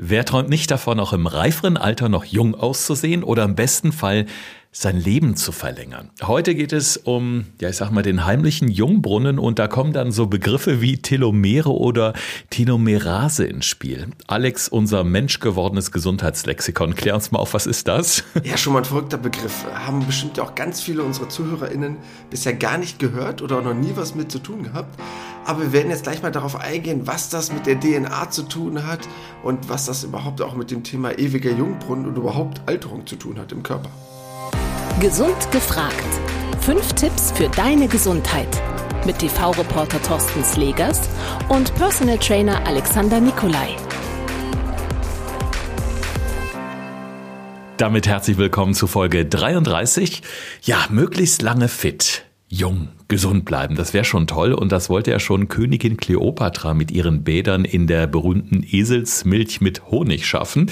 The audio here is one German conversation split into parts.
Wer träumt nicht davon, auch im reiferen Alter noch jung auszusehen oder im besten Fall sein Leben zu verlängern. Heute geht es um, ja, ich sag mal, den heimlichen Jungbrunnen und da kommen dann so Begriffe wie Telomere oder Telomerase ins Spiel. Alex, unser menschgewordenes Gesundheitslexikon, klär uns mal auf, was ist das? Ja, schon mal ein verrückter Begriff. Haben bestimmt auch ganz viele unserer ZuhörerInnen bisher gar nicht gehört oder noch nie was mit zu tun gehabt. Aber wir werden jetzt gleich mal darauf eingehen, was das mit der DNA zu tun hat und was das überhaupt auch mit dem Thema ewiger Jungbrunnen und überhaupt Alterung zu tun hat im Körper. Gesund gefragt. Fünf Tipps für deine Gesundheit. Mit TV-Reporter Thorsten Slegers und Personal Trainer Alexander Nikolai. Damit herzlich willkommen zu Folge 33. Ja, möglichst lange fit, jung, gesund bleiben. Das wäre schon toll und das wollte ja schon Königin Kleopatra mit ihren Bädern in der berühmten Eselsmilch mit Honig schaffen.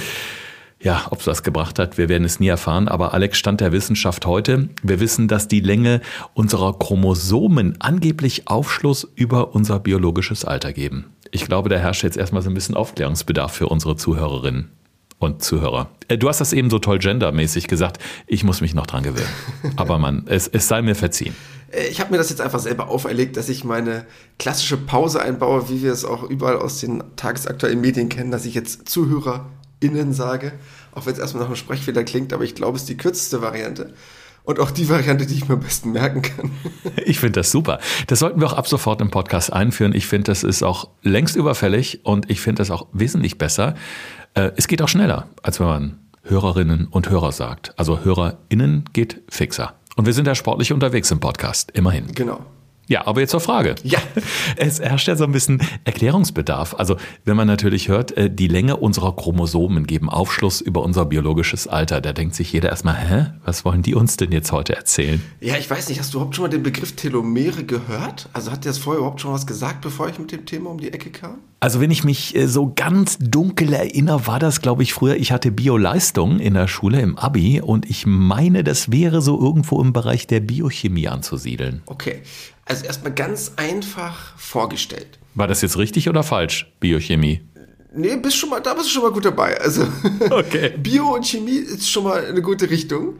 Ja, ob es das gebracht hat, wir werden es nie erfahren. Aber Alex stand der Wissenschaft heute. Wir wissen, dass die Länge unserer Chromosomen angeblich Aufschluss über unser biologisches Alter geben. Ich glaube, da herrscht jetzt erstmal so ein bisschen Aufklärungsbedarf für unsere Zuhörerinnen und Zuhörer. Äh, du hast das eben so toll gendermäßig gesagt. Ich muss mich noch dran gewöhnen. Aber man, es, es sei mir verziehen. Äh, ich habe mir das jetzt einfach selber auferlegt, dass ich meine klassische Pause einbaue, wie wir es auch überall aus den tagesaktuellen Medien kennen, dass ich jetzt Zuhörer innen sage, auch wenn es erstmal nach einem Sprechfehler klingt, aber ich glaube, es ist die kürzeste Variante. Und auch die Variante, die ich mir am besten merken kann. Ich finde das super. Das sollten wir auch ab sofort im Podcast einführen. Ich finde, das ist auch längst überfällig und ich finde das auch wesentlich besser. Äh, es geht auch schneller, als wenn man Hörerinnen und Hörer sagt. Also HörerInnen geht fixer. Und wir sind ja sportlich unterwegs im Podcast, immerhin. Genau. Ja, aber jetzt zur Frage. Ja. Es herrscht ja so ein bisschen Erklärungsbedarf. Also, wenn man natürlich hört, äh, die Länge unserer Chromosomen geben Aufschluss über unser biologisches Alter, da denkt sich jeder erstmal, hä, was wollen die uns denn jetzt heute erzählen? Ja, ich weiß nicht, hast du überhaupt schon mal den Begriff Telomere gehört? Also hat dir das vorher überhaupt schon was gesagt, bevor ich mit dem Thema um die Ecke kam? Also, wenn ich mich äh, so ganz dunkel erinnere, war das, glaube ich, früher, ich hatte Bioleistung in der Schule im Abi und ich meine, das wäre so irgendwo im Bereich der Biochemie anzusiedeln. Okay. Also erstmal ganz einfach vorgestellt. War das jetzt richtig oder falsch, Biochemie? Nee, bist schon mal, da bist du schon mal gut dabei. Also okay. Bio und Chemie ist schon mal eine gute Richtung.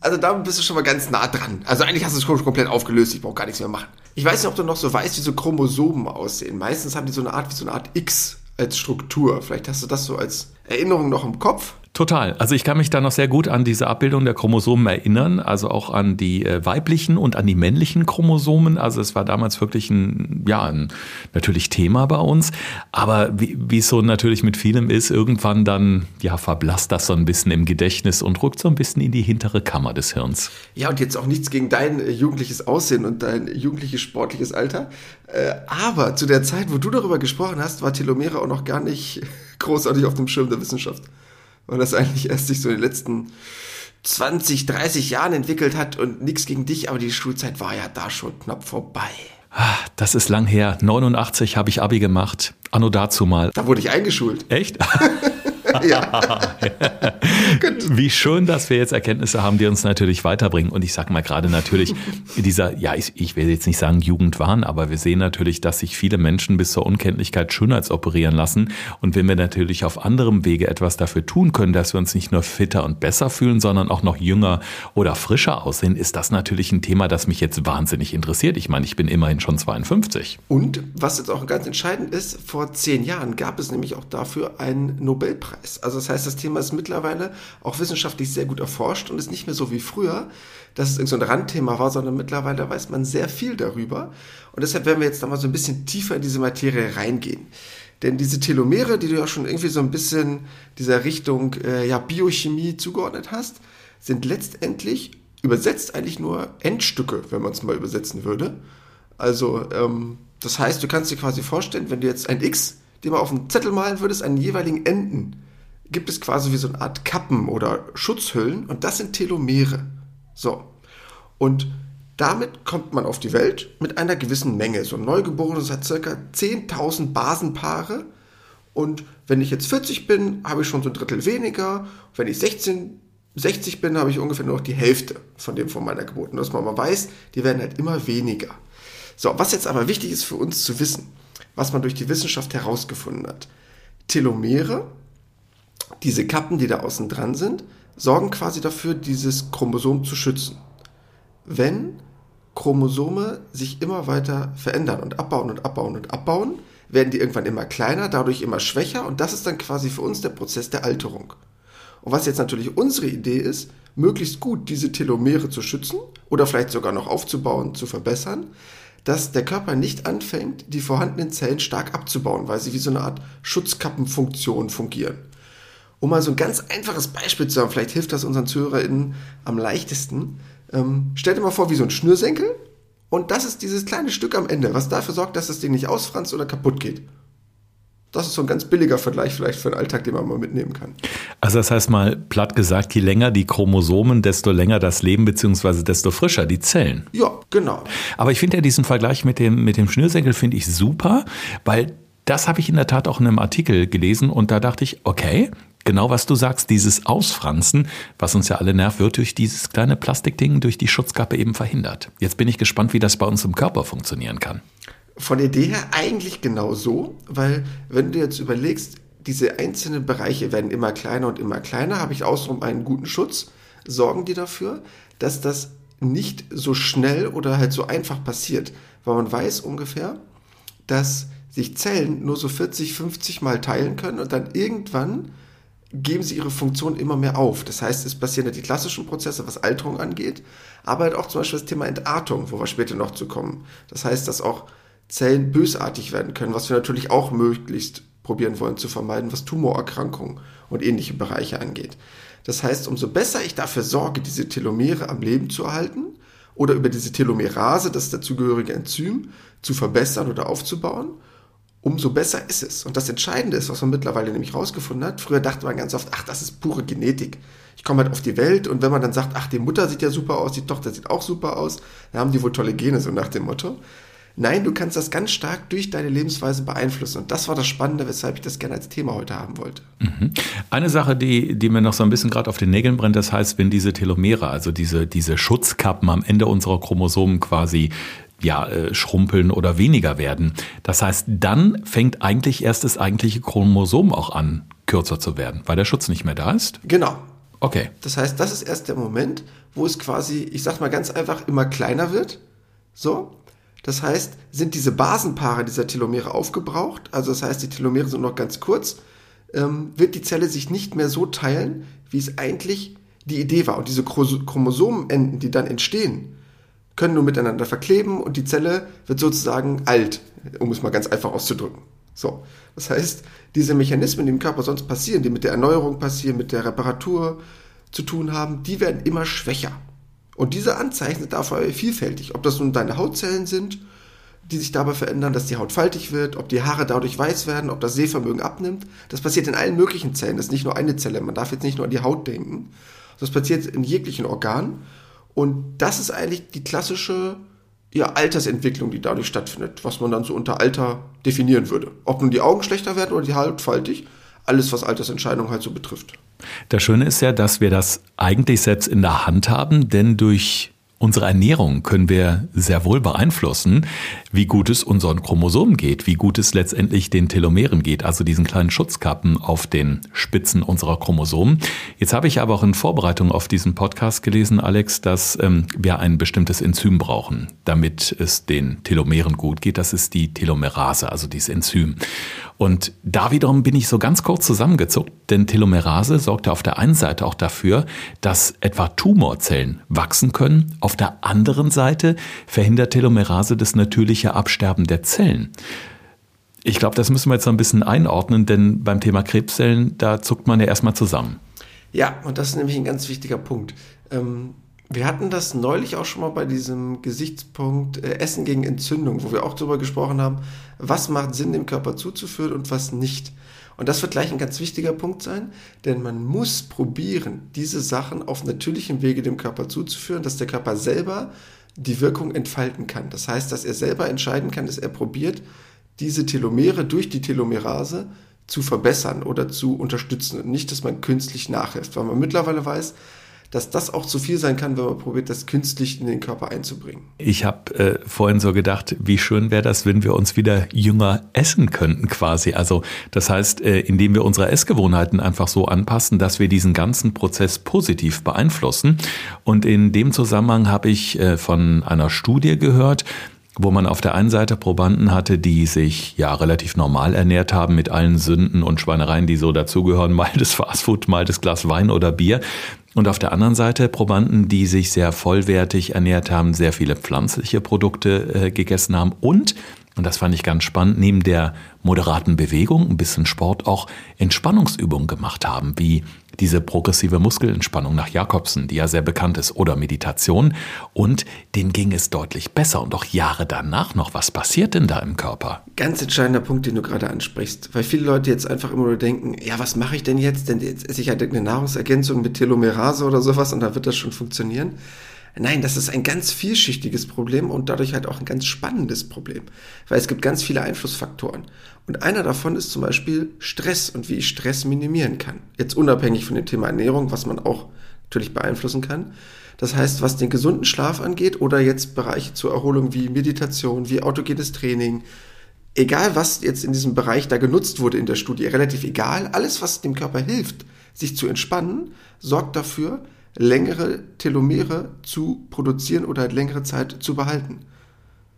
Also da bist du schon mal ganz nah dran. Also eigentlich hast du es schon komplett aufgelöst, ich brauche gar nichts mehr machen. Ich weiß nicht, ob du noch so weißt, wie so Chromosomen aussehen. Meistens haben die so eine Art wie so eine Art X als Struktur. Vielleicht hast du das so als Erinnerung noch im Kopf. Total. Also ich kann mich da noch sehr gut an diese Abbildung der Chromosomen erinnern, also auch an die äh, weiblichen und an die männlichen Chromosomen. Also es war damals wirklich ein, ja, ein natürlich Thema bei uns. Aber wie es so natürlich mit vielem ist, irgendwann dann, ja, verblasst das so ein bisschen im Gedächtnis und rückt so ein bisschen in die hintere Kammer des Hirns. Ja, und jetzt auch nichts gegen dein äh, jugendliches Aussehen und dein jugendliches sportliches Alter. Äh, aber zu der Zeit, wo du darüber gesprochen hast, war Telomere auch noch gar nicht großartig auf dem Schirm der Wissenschaft weil das eigentlich erst sich so in den letzten 20, 30 Jahren entwickelt hat und nichts gegen dich, aber die Schulzeit war ja da schon knapp vorbei. Ah, das ist lang her. 89 habe ich Abi gemacht. Anno dazu mal. Da wurde ich eingeschult. Echt? ja. Wie schön, dass wir jetzt Erkenntnisse haben, die uns natürlich weiterbringen. Und ich sage mal gerade natürlich dieser, ja, ich, ich will jetzt nicht sagen Jugendwahn, aber wir sehen natürlich, dass sich viele Menschen bis zur Unkenntlichkeit schönheitsoperieren lassen. Und wenn wir natürlich auf anderem Wege etwas dafür tun können, dass wir uns nicht nur fitter und besser fühlen, sondern auch noch jünger oder frischer aussehen, ist das natürlich ein Thema, das mich jetzt wahnsinnig interessiert. Ich meine, ich bin immerhin schon 52. Und was jetzt auch ganz entscheidend ist, vor zehn Jahren gab es nämlich auch dafür einen Nobelpreis. Also das heißt, das Thema ist mittlerweile auch wissenschaftlich sehr gut erforscht und ist nicht mehr so wie früher, dass es irgend so ein Randthema war, sondern mittlerweile weiß man sehr viel darüber. Und deshalb werden wir jetzt nochmal so ein bisschen tiefer in diese Materie reingehen. Denn diese Telomere, die du ja schon irgendwie so ein bisschen dieser Richtung äh, ja, Biochemie zugeordnet hast, sind letztendlich übersetzt eigentlich nur Endstücke, wenn man es mal übersetzen würde. Also, ähm, das heißt, du kannst dir quasi vorstellen, wenn du jetzt ein X, den mal auf einen Zettel malen würdest, an jeweiligen Enden gibt es quasi wie so eine Art Kappen oder Schutzhüllen und das sind Telomere. So. Und damit kommt man auf die Welt mit einer gewissen Menge. So ein Neugeborenes hat circa 10.000 Basenpaare. Und wenn ich jetzt 40 bin, habe ich schon so ein Drittel weniger. Wenn ich 16, 60 bin, habe ich ungefähr nur noch die Hälfte von dem von meiner Geburt. Und dass man mal weiß, die werden halt immer weniger. So, was jetzt aber wichtig ist für uns zu wissen, was man durch die Wissenschaft herausgefunden hat. Telomere diese Kappen, die da außen dran sind, sorgen quasi dafür, dieses Chromosom zu schützen. Wenn Chromosome sich immer weiter verändern und abbauen und abbauen und abbauen, werden die irgendwann immer kleiner, dadurch immer schwächer und das ist dann quasi für uns der Prozess der Alterung. Und was jetzt natürlich unsere Idee ist, möglichst gut diese Telomere zu schützen oder vielleicht sogar noch aufzubauen, zu verbessern, dass der Körper nicht anfängt, die vorhandenen Zellen stark abzubauen, weil sie wie so eine Art Schutzkappenfunktion fungieren. Um mal so ein ganz einfaches Beispiel zu haben, vielleicht hilft das unseren ZuhörerInnen am leichtesten. Ähm, stell dir mal vor, wie so ein Schnürsenkel. Und das ist dieses kleine Stück am Ende, was dafür sorgt, dass das Ding nicht ausfranst oder kaputt geht. Das ist so ein ganz billiger Vergleich vielleicht für den Alltag, den man mal mitnehmen kann. Also das heißt mal platt gesagt, je länger die Chromosomen, desto länger das Leben, beziehungsweise desto frischer die Zellen. Ja, genau. Aber ich finde ja diesen Vergleich mit dem, mit dem Schnürsenkel finde ich super, weil das habe ich in der Tat auch in einem Artikel gelesen und da dachte ich, okay, genau was du sagst, dieses Ausfransen, was uns ja alle nervt, wird durch dieses kleine Plastikding, durch die Schutzkappe eben verhindert. Jetzt bin ich gespannt, wie das bei uns im Körper funktionieren kann. Von der Idee her eigentlich genau so, weil wenn du jetzt überlegst, diese einzelnen Bereiche werden immer kleiner und immer kleiner, habe ich außenrum einen guten Schutz, sorgen die dafür, dass das nicht so schnell oder halt so einfach passiert, weil man weiß ungefähr, dass sich Zellen nur so 40, 50 Mal teilen können und dann irgendwann geben sie ihre Funktion immer mehr auf. Das heißt, es passieren ja die klassischen Prozesse, was Alterung angeht, aber halt auch zum Beispiel das Thema Entartung, wo wir später noch zu kommen. Das heißt, dass auch Zellen bösartig werden können, was wir natürlich auch möglichst probieren wollen zu vermeiden, was Tumorerkrankungen und ähnliche Bereiche angeht. Das heißt, umso besser ich dafür sorge, diese Telomere am Leben zu erhalten oder über diese Telomerase, das dazugehörige Enzym, zu verbessern oder aufzubauen, umso besser ist es. Und das Entscheidende ist, was man mittlerweile nämlich rausgefunden hat, früher dachte man ganz oft, ach, das ist pure Genetik. Ich komme halt auf die Welt und wenn man dann sagt, ach, die Mutter sieht ja super aus, die Tochter sieht auch super aus, dann haben die wohl tolle Gene, so nach dem Motto. Nein, du kannst das ganz stark durch deine Lebensweise beeinflussen. Und das war das Spannende, weshalb ich das gerne als Thema heute haben wollte. Mhm. Eine Sache, die, die mir noch so ein bisschen gerade auf den Nägeln brennt, das heißt, wenn diese Telomere, also diese, diese Schutzkappen am Ende unserer Chromosomen quasi ja, äh, schrumpeln oder weniger werden. Das heißt, dann fängt eigentlich erst das eigentliche Chromosom auch an, kürzer zu werden, weil der Schutz nicht mehr da ist? Genau. Okay. Das heißt, das ist erst der Moment, wo es quasi, ich sag mal ganz einfach, immer kleiner wird. So. Das heißt, sind diese Basenpaare dieser Telomere aufgebraucht, also das heißt, die Telomere sind noch ganz kurz, ähm, wird die Zelle sich nicht mehr so teilen, wie es eigentlich die Idee war. Und diese Chromosomenenden, die dann entstehen, können nur miteinander verkleben und die Zelle wird sozusagen alt, um es mal ganz einfach auszudrücken. So, das heißt, diese Mechanismen, die im Körper sonst passieren, die mit der Erneuerung passieren, mit der Reparatur zu tun haben, die werden immer schwächer. Und diese Anzeichen sind dafür vielfältig. Ob das nun deine Hautzellen sind, die sich dabei verändern, dass die Haut faltig wird, ob die Haare dadurch weiß werden, ob das Sehvermögen abnimmt. Das passiert in allen möglichen Zellen. Das ist nicht nur eine Zelle. Man darf jetzt nicht nur an die Haut denken. Das passiert in jeglichen Organen. Und das ist eigentlich die klassische ja, Altersentwicklung, die dadurch stattfindet, was man dann so unter Alter definieren würde. Ob nun die Augen schlechter werden oder die Haut faltig, alles, was Altersentscheidungen halt so betrifft. Das Schöne ist ja, dass wir das eigentlich selbst in der Hand haben, denn durch Unsere Ernährung können wir sehr wohl beeinflussen, wie gut es unseren Chromosomen geht, wie gut es letztendlich den Telomeren geht, also diesen kleinen Schutzkappen auf den Spitzen unserer Chromosomen. Jetzt habe ich aber auch in Vorbereitung auf diesen Podcast gelesen, Alex, dass ähm, wir ein bestimmtes Enzym brauchen, damit es den Telomeren gut geht. Das ist die Telomerase, also dieses Enzym. Und da wiederum bin ich so ganz kurz zusammengezuckt, denn Telomerase sorgt ja auf der einen Seite auch dafür, dass etwa Tumorzellen wachsen können. Auf der anderen Seite verhindert Telomerase das natürliche Absterben der Zellen. Ich glaube, das müssen wir jetzt noch ein bisschen einordnen, denn beim Thema Krebszellen, da zuckt man ja erstmal zusammen. Ja, und das ist nämlich ein ganz wichtiger Punkt. Ähm wir hatten das neulich auch schon mal bei diesem Gesichtspunkt äh, Essen gegen Entzündung, wo wir auch darüber gesprochen haben, was macht Sinn dem Körper zuzuführen und was nicht. Und das wird gleich ein ganz wichtiger Punkt sein, denn man muss probieren, diese Sachen auf natürlichem Wege dem Körper zuzuführen, dass der Körper selber die Wirkung entfalten kann. Das heißt, dass er selber entscheiden kann, dass er probiert, diese Telomere durch die Telomerase zu verbessern oder zu unterstützen und nicht, dass man künstlich nachhilft, weil man mittlerweile weiß, dass das auch zu viel sein kann, wenn man probiert, das künstlich in den Körper einzubringen. Ich habe äh, vorhin so gedacht, wie schön wäre das, wenn wir uns wieder jünger essen könnten quasi. Also das heißt, äh, indem wir unsere Essgewohnheiten einfach so anpassen, dass wir diesen ganzen Prozess positiv beeinflussen. Und in dem Zusammenhang habe ich äh, von einer Studie gehört, wo man auf der einen Seite Probanden hatte, die sich ja relativ normal ernährt haben mit allen Sünden und Schweinereien, die so dazugehören, mal das Fastfood, mal das Glas Wein oder Bier. Und auf der anderen Seite Probanden, die sich sehr vollwertig ernährt haben, sehr viele pflanzliche Produkte äh, gegessen haben und und das fand ich ganz spannend, neben der moderaten Bewegung, ein bisschen Sport, auch Entspannungsübungen gemacht haben, wie diese progressive Muskelentspannung nach Jakobsen, die ja sehr bekannt ist, oder Meditation. Und denen ging es deutlich besser. Und auch Jahre danach noch, was passiert denn da im Körper? Ganz entscheidender Punkt, den du gerade ansprichst, weil viele Leute jetzt einfach immer nur denken, ja, was mache ich denn jetzt? Denn jetzt esse ich halt eine Nahrungsergänzung mit Telomerase oder sowas und da wird das schon funktionieren. Nein, das ist ein ganz vielschichtiges Problem und dadurch halt auch ein ganz spannendes Problem, weil es gibt ganz viele Einflussfaktoren. Und einer davon ist zum Beispiel Stress und wie ich Stress minimieren kann. Jetzt unabhängig von dem Thema Ernährung, was man auch natürlich beeinflussen kann. Das heißt, was den gesunden Schlaf angeht oder jetzt Bereiche zur Erholung wie Meditation, wie autogenes Training, egal was jetzt in diesem Bereich da genutzt wurde in der Studie, relativ egal, alles was dem Körper hilft, sich zu entspannen, sorgt dafür, längere Telomere zu produzieren oder halt längere Zeit zu behalten.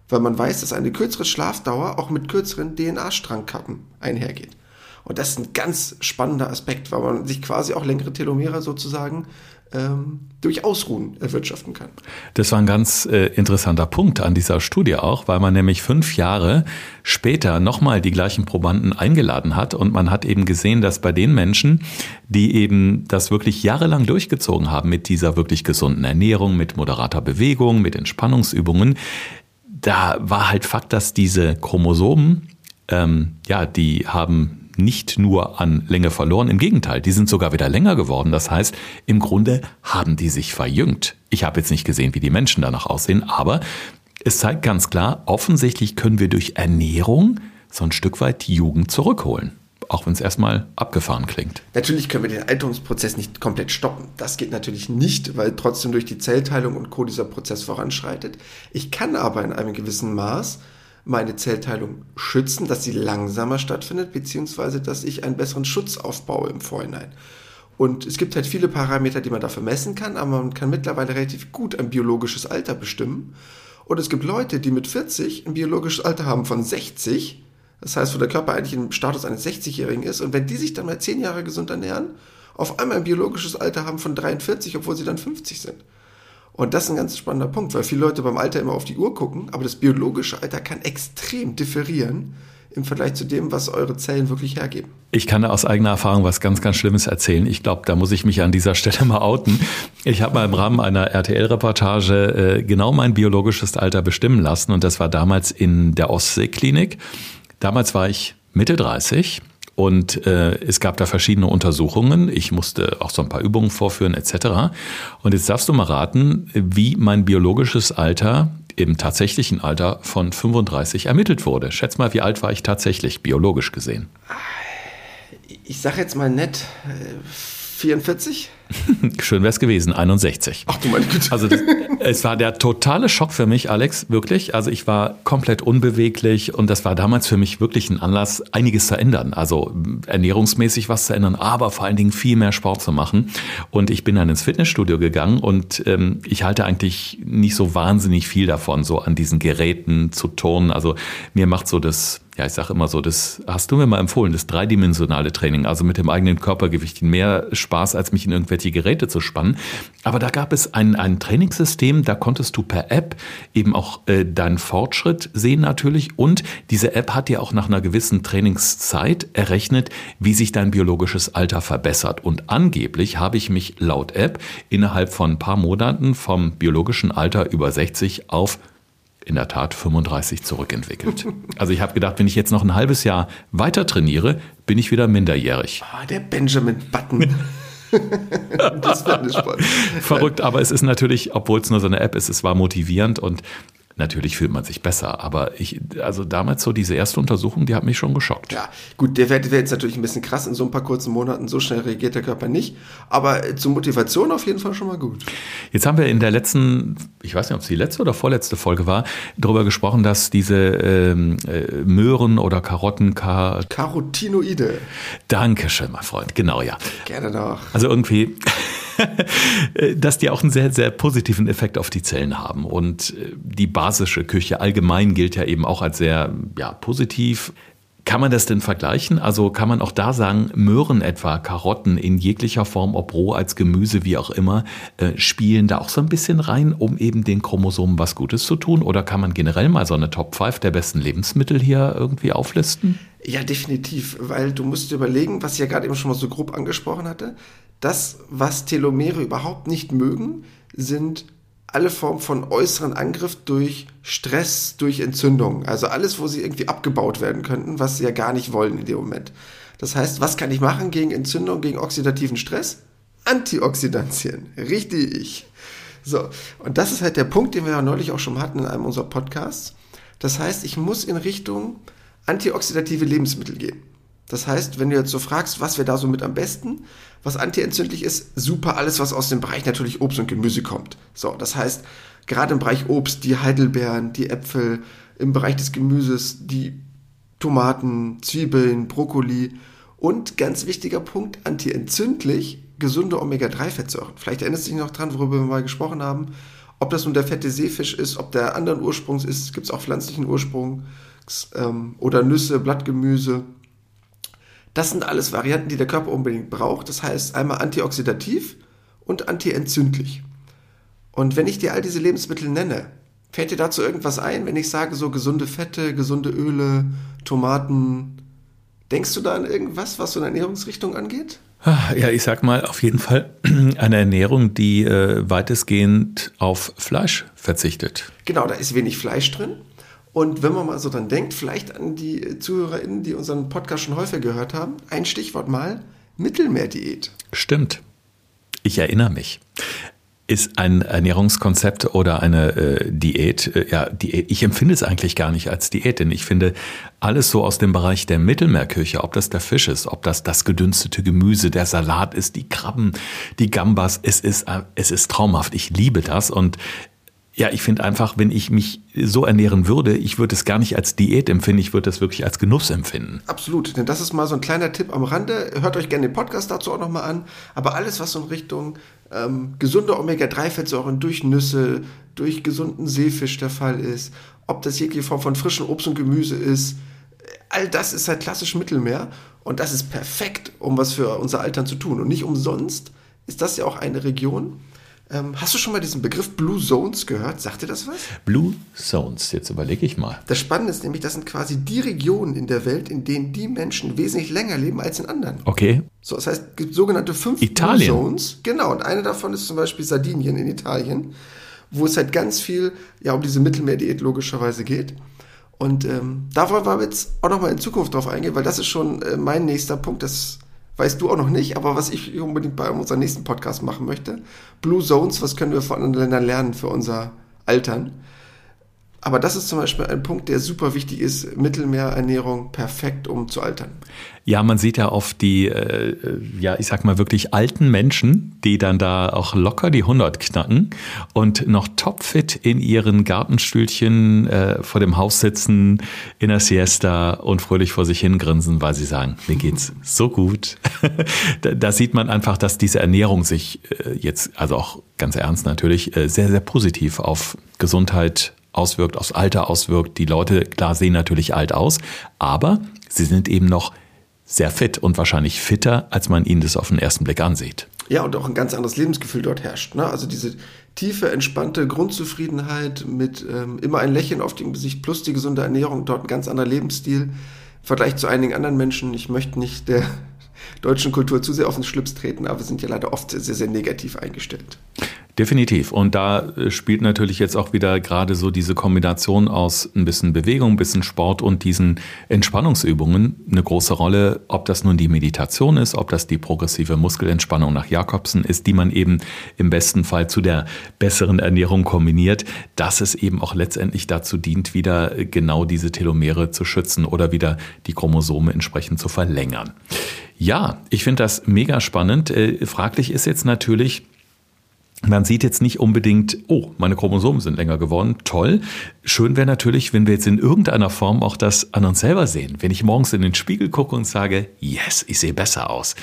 Weil man weiß, dass eine kürzere Schlafdauer auch mit kürzeren DNA-Strangkappen einhergeht. Und das ist ein ganz spannender Aspekt, weil man sich quasi auch längere Telomere sozusagen ähm, durch Ausruhen erwirtschaften kann. Das war ein ganz äh, interessanter Punkt an dieser Studie auch, weil man nämlich fünf Jahre später nochmal die gleichen Probanden eingeladen hat und man hat eben gesehen, dass bei den Menschen, die eben das wirklich jahrelang durchgezogen haben mit dieser wirklich gesunden Ernährung, mit moderater Bewegung, mit Entspannungsübungen, da war halt Fakt, dass diese Chromosomen, ähm, ja, die haben nicht nur an Länge verloren, im Gegenteil, die sind sogar wieder länger geworden. Das heißt, im Grunde haben die sich verjüngt. Ich habe jetzt nicht gesehen, wie die Menschen danach aussehen, aber es zeigt ganz klar, offensichtlich können wir durch Ernährung so ein Stück weit die Jugend zurückholen. Auch wenn es erstmal abgefahren klingt. Natürlich können wir den Alterungsprozess nicht komplett stoppen. Das geht natürlich nicht, weil trotzdem durch die Zellteilung und Co. dieser Prozess voranschreitet. Ich kann aber in einem gewissen Maß meine Zellteilung schützen, dass sie langsamer stattfindet, beziehungsweise dass ich einen besseren Schutz aufbaue im Vorhinein. Und es gibt halt viele Parameter, die man dafür messen kann, aber man kann mittlerweile relativ gut ein biologisches Alter bestimmen. Und es gibt Leute, die mit 40 ein biologisches Alter haben von 60, das heißt, wo der Körper eigentlich im Status eines 60-Jährigen ist. Und wenn die sich dann mal 10 Jahre gesund ernähren, auf einmal ein biologisches Alter haben von 43, obwohl sie dann 50 sind. Und das ist ein ganz spannender Punkt, weil viele Leute beim Alter immer auf die Uhr gucken, aber das biologische Alter kann extrem differieren im Vergleich zu dem, was eure Zellen wirklich hergeben. Ich kann da aus eigener Erfahrung was ganz, ganz Schlimmes erzählen. Ich glaube, da muss ich mich an dieser Stelle mal outen. Ich habe mal im Rahmen einer RTL-Reportage äh, genau mein biologisches Alter bestimmen lassen und das war damals in der Ostseeklinik. Damals war ich Mitte 30 und äh, es gab da verschiedene Untersuchungen. Ich musste auch so ein paar Übungen vorführen etc. Und jetzt darfst du mal raten, wie mein biologisches Alter im tatsächlichen Alter von 35 ermittelt wurde. Schätz mal, wie alt war ich tatsächlich, biologisch gesehen? Ich sag jetzt mal nett, 44? Schön wäre es gewesen, 61. Ach du meine Güte. Also das, es war der totale Schock für mich, Alex, wirklich. Also ich war komplett unbeweglich und das war damals für mich wirklich ein Anlass, einiges zu ändern. Also ernährungsmäßig was zu ändern, aber vor allen Dingen viel mehr Sport zu machen. Und ich bin dann ins Fitnessstudio gegangen und ähm, ich halte eigentlich nicht so wahnsinnig viel davon, so an diesen Geräten zu turnen. Also mir macht so das ja, ich sage immer so, das hast du mir mal empfohlen, das dreidimensionale Training, also mit dem eigenen Körpergewicht mehr Spaß, als mich in irgendwelche Geräte zu spannen. Aber da gab es ein, ein Trainingssystem, da konntest du per App eben auch äh, deinen Fortschritt sehen natürlich. Und diese App hat dir auch nach einer gewissen Trainingszeit errechnet, wie sich dein biologisches Alter verbessert. Und angeblich habe ich mich laut App innerhalb von ein paar Monaten vom biologischen Alter über 60 auf in der Tat 35 zurückentwickelt. Also ich habe gedacht, wenn ich jetzt noch ein halbes Jahr weiter trainiere, bin ich wieder minderjährig. Ah, der Benjamin Button. das fand ich spannend. Verrückt, aber es ist natürlich, obwohl es nur so eine App ist, es war motivierend und Natürlich fühlt man sich besser, aber ich, also damals so diese erste Untersuchung, die hat mich schon geschockt. Ja, gut, der wäre wär jetzt natürlich ein bisschen krass in so ein paar kurzen Monaten, so schnell reagiert der Körper nicht, aber äh, zur Motivation auf jeden Fall schon mal gut. Jetzt haben wir in der letzten, ich weiß nicht, ob es die letzte oder vorletzte Folge war, darüber gesprochen, dass diese ähm, äh, Möhren oder Karotten, Kar Carotinoide. Dankeschön, mein Freund, genau, ja. Gerne doch. Also irgendwie dass die auch einen sehr, sehr positiven Effekt auf die Zellen haben. Und äh, die basische Küche allgemein gilt ja eben auch als sehr ja, positiv. Kann man das denn vergleichen? Also kann man auch da sagen, Möhren etwa, Karotten in jeglicher Form, ob roh als Gemüse, wie auch immer, äh, spielen da auch so ein bisschen rein, um eben den Chromosomen was Gutes zu tun? Oder kann man generell mal so eine Top 5 der besten Lebensmittel hier irgendwie auflisten? Ja, definitiv, weil du musst dir überlegen, was ich ja gerade eben schon mal so grob angesprochen hatte. Das, was Telomere überhaupt nicht mögen, sind alle Formen von äußeren Angriff durch Stress, durch Entzündung. Also alles, wo sie irgendwie abgebaut werden könnten, was sie ja gar nicht wollen in dem Moment. Das heißt, was kann ich machen gegen Entzündung, gegen oxidativen Stress? Antioxidantien. Richtig. So. Und das ist halt der Punkt, den wir ja neulich auch schon hatten in einem unserer Podcasts. Das heißt, ich muss in Richtung antioxidative Lebensmittel gehen. Das heißt, wenn du jetzt so fragst, was wäre da so mit am besten, was antientzündlich ist, super alles, was aus dem Bereich natürlich Obst und Gemüse kommt. So, das heißt, gerade im Bereich Obst, die Heidelbeeren, die Äpfel, im Bereich des Gemüses, die Tomaten, Zwiebeln, Brokkoli und ganz wichtiger Punkt, antientzündlich, gesunde Omega-3-Fettsäuren. Vielleicht erinnerst du dich noch dran, worüber wir mal gesprochen haben. Ob das nun der fette Seefisch ist, ob der anderen Ursprungs ist, gibt es auch pflanzlichen Ursprung ähm, oder Nüsse, Blattgemüse. Das sind alles Varianten, die der Körper unbedingt braucht. Das heißt einmal antioxidativ und antientzündlich. Und wenn ich dir all diese Lebensmittel nenne, fällt dir dazu irgendwas ein, wenn ich sage so gesunde Fette, gesunde Öle, Tomaten? Denkst du da an irgendwas, was so eine Ernährungsrichtung angeht? Ah, ja, ich sag mal auf jeden Fall eine Ernährung, die äh, weitestgehend auf Fleisch verzichtet. Genau, da ist wenig Fleisch drin. Und wenn man mal so dann denkt, vielleicht an die ZuhörerInnen, die unseren Podcast schon häufig gehört haben, ein Stichwort mal, Mittelmeerdiät. Stimmt. Ich erinnere mich. Ist ein Ernährungskonzept oder eine äh, Diät, äh, ja, Diät, ich empfinde es eigentlich gar nicht als Diät, denn ich finde alles so aus dem Bereich der Mittelmeerküche, ob das der Fisch ist, ob das das gedünstete Gemüse, der Salat ist, die Krabben, die Gambas, es ist, äh, es ist traumhaft. Ich liebe das und ja, ich finde einfach, wenn ich mich so ernähren würde, ich würde es gar nicht als Diät empfinden, ich würde es wirklich als Genuss empfinden. Absolut, denn das ist mal so ein kleiner Tipp am Rande. Hört euch gerne den Podcast dazu auch nochmal an. Aber alles, was so in Richtung ähm, gesunde Omega-3-Fettsäuren durch Nüsse, durch gesunden Seefisch der Fall ist, ob das jegliche Form von frischem Obst und Gemüse ist, all das ist halt klassisch Mittelmeer und das ist perfekt, um was für unser Altern zu tun. Und nicht umsonst ist das ja auch eine Region, ähm, hast du schon mal diesen Begriff Blue Zones gehört? Sagt dir das was? Blue Zones, jetzt überlege ich mal. Das Spannende ist nämlich, das sind quasi die Regionen in der Welt, in denen die Menschen wesentlich länger leben als in anderen. Okay. So, das heißt, es gibt sogenannte fünf Italien. Blue Zones. Genau, und eine davon ist zum Beispiel Sardinien in Italien, wo es halt ganz viel ja um diese Mittelmeerdiät logischerweise geht. Und ähm, da wollen wir jetzt auch nochmal in Zukunft drauf eingehen, weil das ist schon äh, mein nächster Punkt, das weißt du auch noch nicht, aber was ich unbedingt bei unserem nächsten Podcast machen möchte. Blue Zones, was können wir von anderen Ländern lernen für unser Altern? Aber das ist zum Beispiel ein Punkt, der super wichtig ist. Mittelmeerernährung perfekt, um zu altern. Ja, man sieht ja auf die, äh, ja, ich sag mal wirklich alten Menschen, die dann da auch locker die 100 knacken und noch topfit in ihren Gartenstühlchen äh, vor dem Haus sitzen, in der Siesta und fröhlich vor sich hingrinsen, weil sie sagen, mir geht's so gut. da, da, sieht man einfach, dass diese Ernährung sich äh, jetzt, also auch ganz ernst natürlich, äh, sehr, sehr positiv auf Gesundheit auswirkt, aufs Alter auswirkt. Die Leute, klar, sehen natürlich alt aus, aber sie sind eben noch sehr fit und wahrscheinlich fitter, als man ihnen das auf den ersten Blick ansieht. Ja, und auch ein ganz anderes Lebensgefühl dort herrscht. Ne? Also diese tiefe, entspannte Grundzufriedenheit mit ähm, immer ein Lächeln auf dem Gesicht plus die gesunde Ernährung, dort ein ganz anderer Lebensstil. Im Vergleich zu einigen anderen Menschen. Ich möchte nicht der deutschen Kultur zu sehr auf den Schlips treten, aber wir sind ja leider oft sehr, sehr negativ eingestellt. Definitiv. Und da äh, spielt natürlich jetzt auch wieder gerade so diese Kombination aus ein bisschen Bewegung, ein bisschen Sport und diesen Entspannungsübungen eine große Rolle, ob das nun die Meditation ist, ob das die progressive Muskelentspannung nach Jakobsen ist, die man eben im besten Fall zu der besseren Ernährung kombiniert, dass es eben auch letztendlich dazu dient, wieder genau diese Telomere zu schützen oder wieder die Chromosome entsprechend zu verlängern. Ja, ich finde das mega spannend. Äh, fraglich ist jetzt natürlich, man sieht jetzt nicht unbedingt, oh, meine Chromosomen sind länger geworden, toll. Schön wäre natürlich, wenn wir jetzt in irgendeiner Form auch das an uns selber sehen. Wenn ich morgens in den Spiegel gucke und sage, yes, ich sehe besser aus.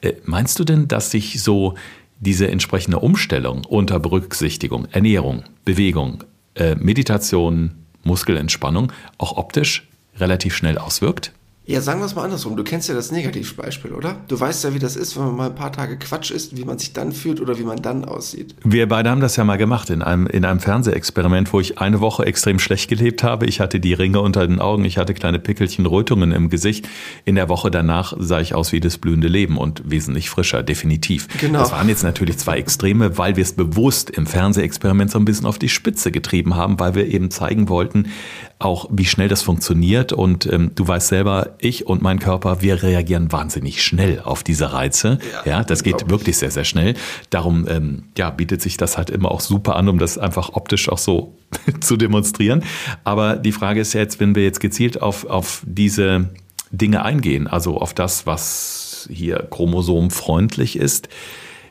Äh, meinst du denn, dass sich so diese entsprechende Umstellung unter Berücksichtigung, Ernährung, Bewegung, äh, Meditation, Muskelentspannung auch optisch relativ schnell auswirkt? Ja, sagen wir es mal andersrum. Du kennst ja das Negativbeispiel, oder? Du weißt ja, wie das ist, wenn man mal ein paar Tage Quatsch isst, wie man sich dann fühlt oder wie man dann aussieht. Wir beide haben das ja mal gemacht in einem, in einem Fernsehexperiment, wo ich eine Woche extrem schlecht gelebt habe. Ich hatte die Ringe unter den Augen, ich hatte kleine Pickelchen, Rötungen im Gesicht. In der Woche danach sah ich aus wie das blühende Leben und wesentlich frischer, definitiv. Genau. Das waren jetzt natürlich zwei Extreme, weil wir es bewusst im Fernsehexperiment so ein bisschen auf die Spitze getrieben haben, weil wir eben zeigen wollten, auch wie schnell das funktioniert. Und ähm, du weißt selber, ich und mein Körper, wir reagieren wahnsinnig schnell auf diese Reize. Ja, ja das geht wirklich sehr, sehr schnell. Darum ähm, ja, bietet sich das halt immer auch super an, um das einfach optisch auch so zu demonstrieren. Aber die Frage ist jetzt, wenn wir jetzt gezielt auf, auf diese Dinge eingehen, also auf das, was hier chromosomfreundlich ist,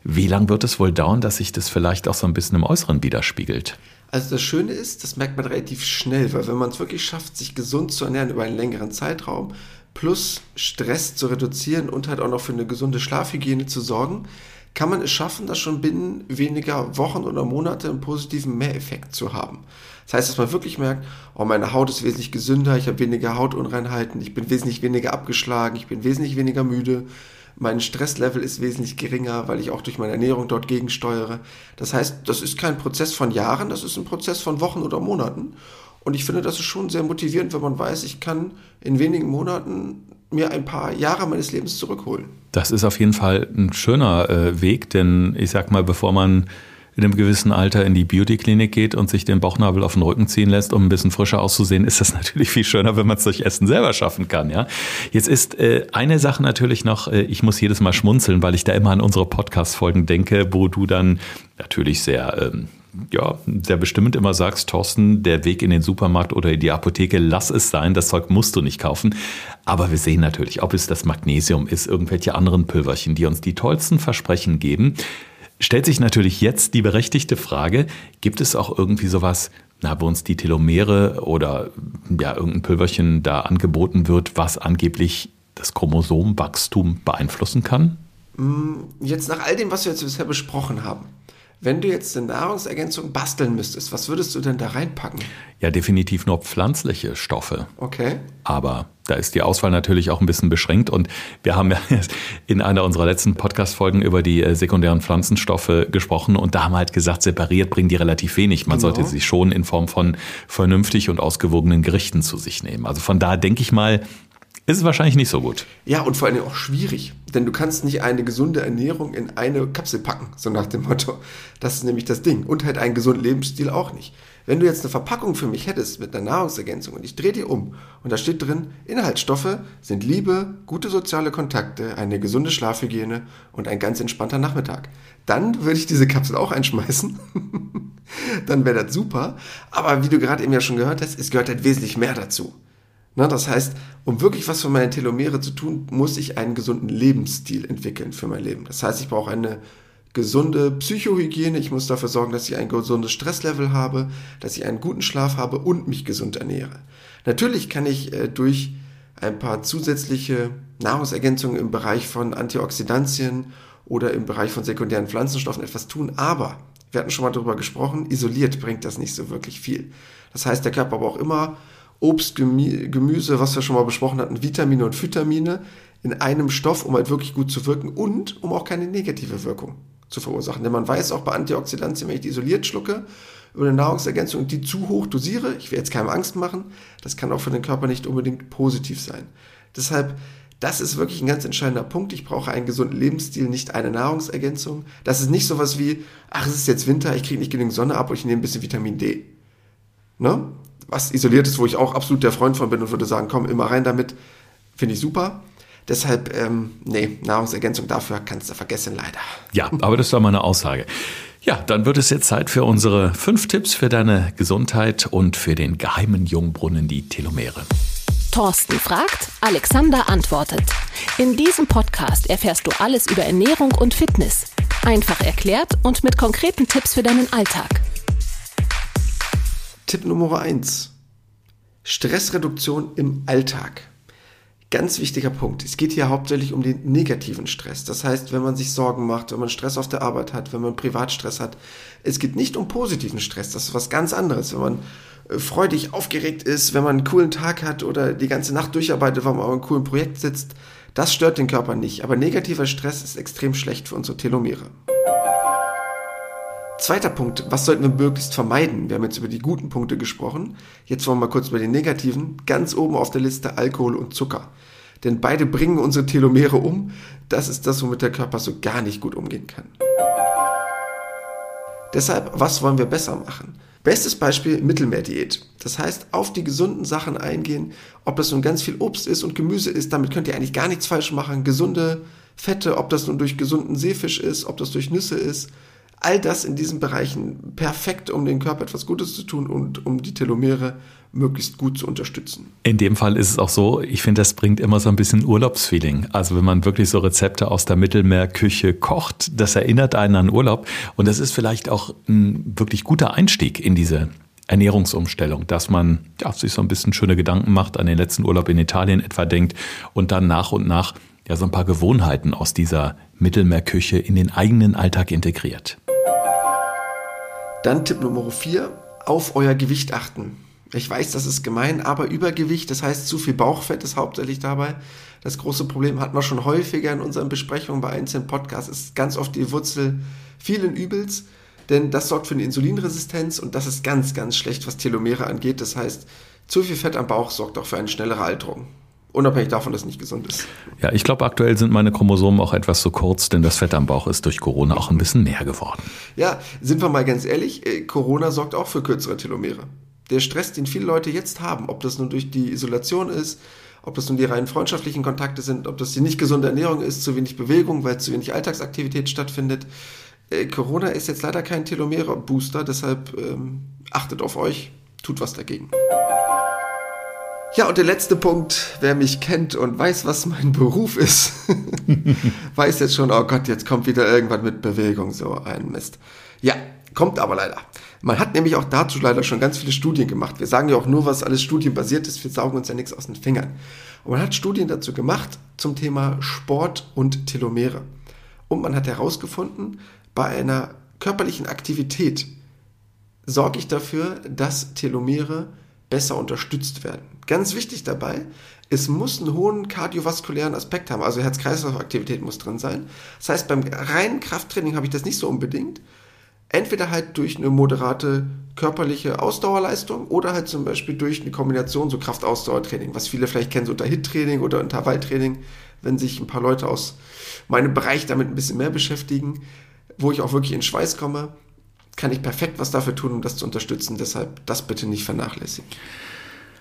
wie lange wird es wohl dauern, dass sich das vielleicht auch so ein bisschen im Äußeren widerspiegelt? Also das Schöne ist, das merkt man relativ schnell, weil wenn man es wirklich schafft, sich gesund zu ernähren über einen längeren Zeitraum, plus Stress zu reduzieren und halt auch noch für eine gesunde Schlafhygiene zu sorgen, kann man es schaffen, das schon binnen weniger Wochen oder Monate einen positiven Mehreffekt zu haben. Das heißt, dass man wirklich merkt, oh, meine Haut ist wesentlich gesünder, ich habe weniger Hautunreinheiten, ich bin wesentlich weniger abgeschlagen, ich bin wesentlich weniger müde, mein Stresslevel ist wesentlich geringer, weil ich auch durch meine Ernährung dort gegensteuere. Das heißt, das ist kein Prozess von Jahren, das ist ein Prozess von Wochen oder Monaten. Und ich finde, das ist schon sehr motivierend, wenn man weiß, ich kann in wenigen Monaten mir ein paar Jahre meines Lebens zurückholen. Das ist auf jeden Fall ein schöner äh, Weg, denn ich sag mal, bevor man in einem gewissen Alter in die Beauty-Klinik geht und sich den Bauchnabel auf den Rücken ziehen lässt, um ein bisschen frischer auszusehen, ist das natürlich viel schöner, wenn man es durch Essen selber schaffen kann. Ja, jetzt ist äh, eine Sache natürlich noch. Äh, ich muss jedes Mal schmunzeln, weil ich da immer an unsere Podcast-Folgen denke, wo du dann natürlich sehr ähm, ja, sehr bestimmend immer sagst, Thorsten, der Weg in den Supermarkt oder in die Apotheke, lass es sein, das Zeug musst du nicht kaufen. Aber wir sehen natürlich, ob es das Magnesium ist, irgendwelche anderen Pülverchen, die uns die tollsten Versprechen geben stellt sich natürlich jetzt die berechtigte Frage, gibt es auch irgendwie sowas, na, wo uns die Telomere oder ja, irgendein Pülverchen da angeboten wird, was angeblich das Chromosomwachstum beeinflussen kann? Mm, jetzt nach all dem, was wir jetzt bisher besprochen haben, wenn du jetzt eine Nahrungsergänzung basteln müsstest, was würdest du denn da reinpacken? Ja, definitiv nur pflanzliche Stoffe. Okay. Aber da ist die Auswahl natürlich auch ein bisschen beschränkt und wir haben ja in einer unserer letzten Podcast-Folgen über die äh, sekundären Pflanzenstoffe gesprochen und da haben wir halt gesagt, separiert bringen die relativ wenig. Man genau. sollte sie schon in Form von vernünftig und ausgewogenen Gerichten zu sich nehmen. Also von da denke ich mal, ist es wahrscheinlich nicht so gut. Ja, und vor allem auch schwierig. Denn du kannst nicht eine gesunde Ernährung in eine Kapsel packen, so nach dem Motto. Das ist nämlich das Ding. Und halt einen gesunden Lebensstil auch nicht. Wenn du jetzt eine Verpackung für mich hättest mit einer Nahrungsergänzung und ich drehe die um und da steht drin, Inhaltsstoffe sind Liebe, gute soziale Kontakte, eine gesunde Schlafhygiene und ein ganz entspannter Nachmittag, dann würde ich diese Kapsel auch einschmeißen. dann wäre das super. Aber wie du gerade eben ja schon gehört hast, es gehört halt wesentlich mehr dazu. Na, das heißt, um wirklich was für meine Telomere zu tun, muss ich einen gesunden Lebensstil entwickeln für mein Leben. Das heißt, ich brauche eine gesunde Psychohygiene. Ich muss dafür sorgen, dass ich ein gesundes Stresslevel habe, dass ich einen guten Schlaf habe und mich gesund ernähre. Natürlich kann ich äh, durch ein paar zusätzliche Nahrungsergänzungen im Bereich von Antioxidantien oder im Bereich von sekundären Pflanzenstoffen etwas tun, aber wir hatten schon mal darüber gesprochen, isoliert bringt das nicht so wirklich viel. Das heißt, der Körper braucht immer Obst, Gemüse, was wir schon mal besprochen hatten, Vitamine und Phytamine in einem Stoff, um halt wirklich gut zu wirken und um auch keine negative Wirkung zu verursachen. Denn man weiß auch bei Antioxidantien, wenn ich die isoliert schlucke, über eine Nahrungsergänzung und die zu hoch dosiere, ich will jetzt keinem Angst machen, das kann auch für den Körper nicht unbedingt positiv sein. Deshalb Das ist wirklich ein ganz entscheidender Punkt. Ich brauche einen gesunden Lebensstil, nicht eine Nahrungsergänzung. Das ist nicht sowas wie, ach, es ist jetzt Winter, ich kriege nicht genügend Sonne ab und ich nehme ein bisschen Vitamin D. Ne? Was isoliert ist, wo ich auch absolut der Freund von bin und würde sagen, komm, immer rein damit. Finde ich super. Deshalb, ähm, nee, Nahrungsergänzung dafür kannst du vergessen, leider. Ja, aber das war meine Aussage. Ja, dann wird es jetzt Zeit für unsere fünf Tipps für deine Gesundheit und für den geheimen Jungbrunnen, die Telomere. Thorsten fragt, Alexander antwortet. In diesem Podcast erfährst du alles über Ernährung und Fitness. Einfach erklärt und mit konkreten Tipps für deinen Alltag. Tipp Nummer eins: Stressreduktion im Alltag. Ganz wichtiger Punkt. Es geht hier hauptsächlich um den negativen Stress. Das heißt, wenn man sich Sorgen macht, wenn man Stress auf der Arbeit hat, wenn man Privatstress hat. Es geht nicht um positiven Stress. Das ist was ganz anderes. Wenn man äh, freudig aufgeregt ist, wenn man einen coolen Tag hat oder die ganze Nacht durcharbeitet, weil man auf einem coolen Projekt sitzt, das stört den Körper nicht. Aber negativer Stress ist extrem schlecht für unsere Telomere. Zweiter Punkt, was sollten wir möglichst vermeiden? Wir haben jetzt über die guten Punkte gesprochen. Jetzt wollen wir mal kurz über die negativen. Ganz oben auf der Liste Alkohol und Zucker. Denn beide bringen unsere Telomere um. Das ist das, womit der Körper so gar nicht gut umgehen kann. Deshalb, was wollen wir besser machen? Bestes Beispiel Mittelmeerdiät. Das heißt, auf die gesunden Sachen eingehen, ob das nun ganz viel Obst ist und Gemüse ist, damit könnt ihr eigentlich gar nichts falsch machen. Gesunde Fette, ob das nun durch gesunden Seefisch ist, ob das durch Nüsse ist all das in diesen Bereichen perfekt, um dem Körper etwas Gutes zu tun und um die Telomere möglichst gut zu unterstützen. In dem Fall ist es auch so, ich finde, das bringt immer so ein bisschen Urlaubsfeeling. Also wenn man wirklich so Rezepte aus der Mittelmeerküche kocht, das erinnert einen an Urlaub und das ist vielleicht auch ein wirklich guter Einstieg in diese Ernährungsumstellung, dass man ja, sich so ein bisschen schöne Gedanken macht, an den letzten Urlaub in Italien etwa denkt und dann nach und nach ja so ein paar Gewohnheiten aus dieser Mittelmeerküche in den eigenen Alltag integriert. Dann Tipp Nummer 4, auf euer Gewicht achten. Ich weiß, das ist gemein, aber Übergewicht, das heißt zu viel Bauchfett ist hauptsächlich dabei. Das große Problem hatten wir schon häufiger in unseren Besprechungen bei einzelnen Podcasts, ist ganz oft die Wurzel vielen Übels, denn das sorgt für eine Insulinresistenz und das ist ganz, ganz schlecht, was Telomere angeht. Das heißt, zu viel Fett am Bauch sorgt auch für eine schnellere Alterung. Unabhängig davon, dass es nicht gesund ist. Ja, ich glaube, aktuell sind meine Chromosomen auch etwas zu kurz, denn das Fett am Bauch ist durch Corona auch ein bisschen mehr geworden. Ja, sind wir mal ganz ehrlich, äh, Corona sorgt auch für kürzere Telomere. Der Stress, den viele Leute jetzt haben, ob das nun durch die Isolation ist, ob das nun die rein freundschaftlichen Kontakte sind, ob das die nicht gesunde Ernährung ist, zu wenig Bewegung, weil zu wenig Alltagsaktivität stattfindet. Äh, Corona ist jetzt leider kein Telomere-Booster, deshalb ähm, achtet auf euch, tut was dagegen. Ja, und der letzte Punkt, wer mich kennt und weiß, was mein Beruf ist, weiß jetzt schon, oh Gott, jetzt kommt wieder irgendwann mit Bewegung so ein Mist. Ja, kommt aber leider. Man hat nämlich auch dazu leider schon ganz viele Studien gemacht. Wir sagen ja auch nur, was alles studienbasiert ist. Wir saugen uns ja nichts aus den Fingern. Und man hat Studien dazu gemacht zum Thema Sport und Telomere. Und man hat herausgefunden, bei einer körperlichen Aktivität sorge ich dafür, dass Telomere besser unterstützt werden. Ganz wichtig dabei, es muss einen hohen kardiovaskulären Aspekt haben, also Herz-Kreislauf-Aktivität muss drin sein. Das heißt, beim reinen Krafttraining habe ich das nicht so unbedingt. Entweder halt durch eine moderate körperliche Ausdauerleistung oder halt zum Beispiel durch eine Kombination so Kraft-Ausdauertraining, was viele vielleicht kennen, so unter HIT-Training oder Intervalltraining, wenn sich ein paar Leute aus meinem Bereich damit ein bisschen mehr beschäftigen, wo ich auch wirklich in Schweiß komme kann ich perfekt was dafür tun, um das zu unterstützen. Deshalb das bitte nicht vernachlässigen.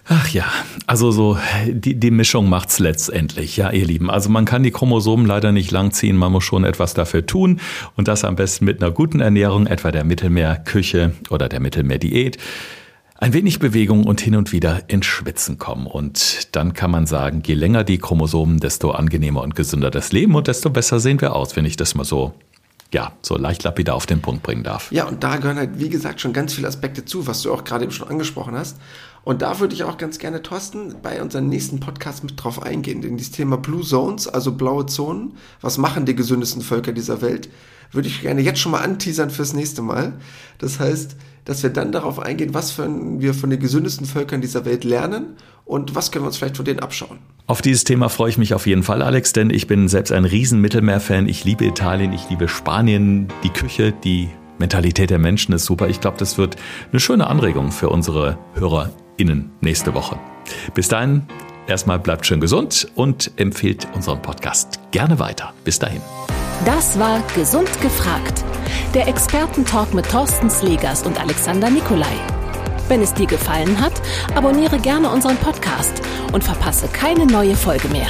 Ach ja, also so die, die Mischung macht's letztendlich, ja, ihr Lieben. Also man kann die Chromosomen leider nicht langziehen, man muss schon etwas dafür tun und das am besten mit einer guten Ernährung, etwa der Mittelmeerküche oder der Mittelmeerdiät. Ein wenig Bewegung und hin und wieder ins Schwitzen kommen. Und dann kann man sagen, je länger die Chromosomen, desto angenehmer und gesünder das Leben und desto besser sehen wir aus, wenn ich das mal so ja, so leicht lapidar auf den Punkt bringen darf. Ja, und da gehören halt, wie gesagt, schon ganz viele Aspekte zu, was du auch gerade eben schon angesprochen hast. Und da würde ich auch ganz gerne, Thorsten, bei unserem nächsten Podcast mit drauf eingehen. Denn dieses Thema Blue Zones, also blaue Zonen, was machen die gesündesten Völker dieser Welt, würde ich gerne jetzt schon mal anteasern fürs nächste Mal. Das heißt, dass wir dann darauf eingehen, was wir von den gesündesten Völkern dieser Welt lernen und was können wir uns vielleicht von denen abschauen. Auf dieses Thema freue ich mich auf jeden Fall, Alex, denn ich bin selbst ein riesen Mittelmeer-Fan. Ich liebe Italien, ich liebe Spanien, die Küche, die Mentalität der Menschen ist super. Ich glaube, das wird eine schöne Anregung für unsere HörerInnen nächste Woche. Bis dahin, erstmal bleibt schön gesund und empfehlt unseren Podcast gerne weiter. Bis dahin. Das war Gesund gefragt. Der Expertentalk mit Thorsten Slegers und Alexander Nikolai. Wenn es dir gefallen hat, abonniere gerne unseren Podcast und verpasse keine neue Folge mehr.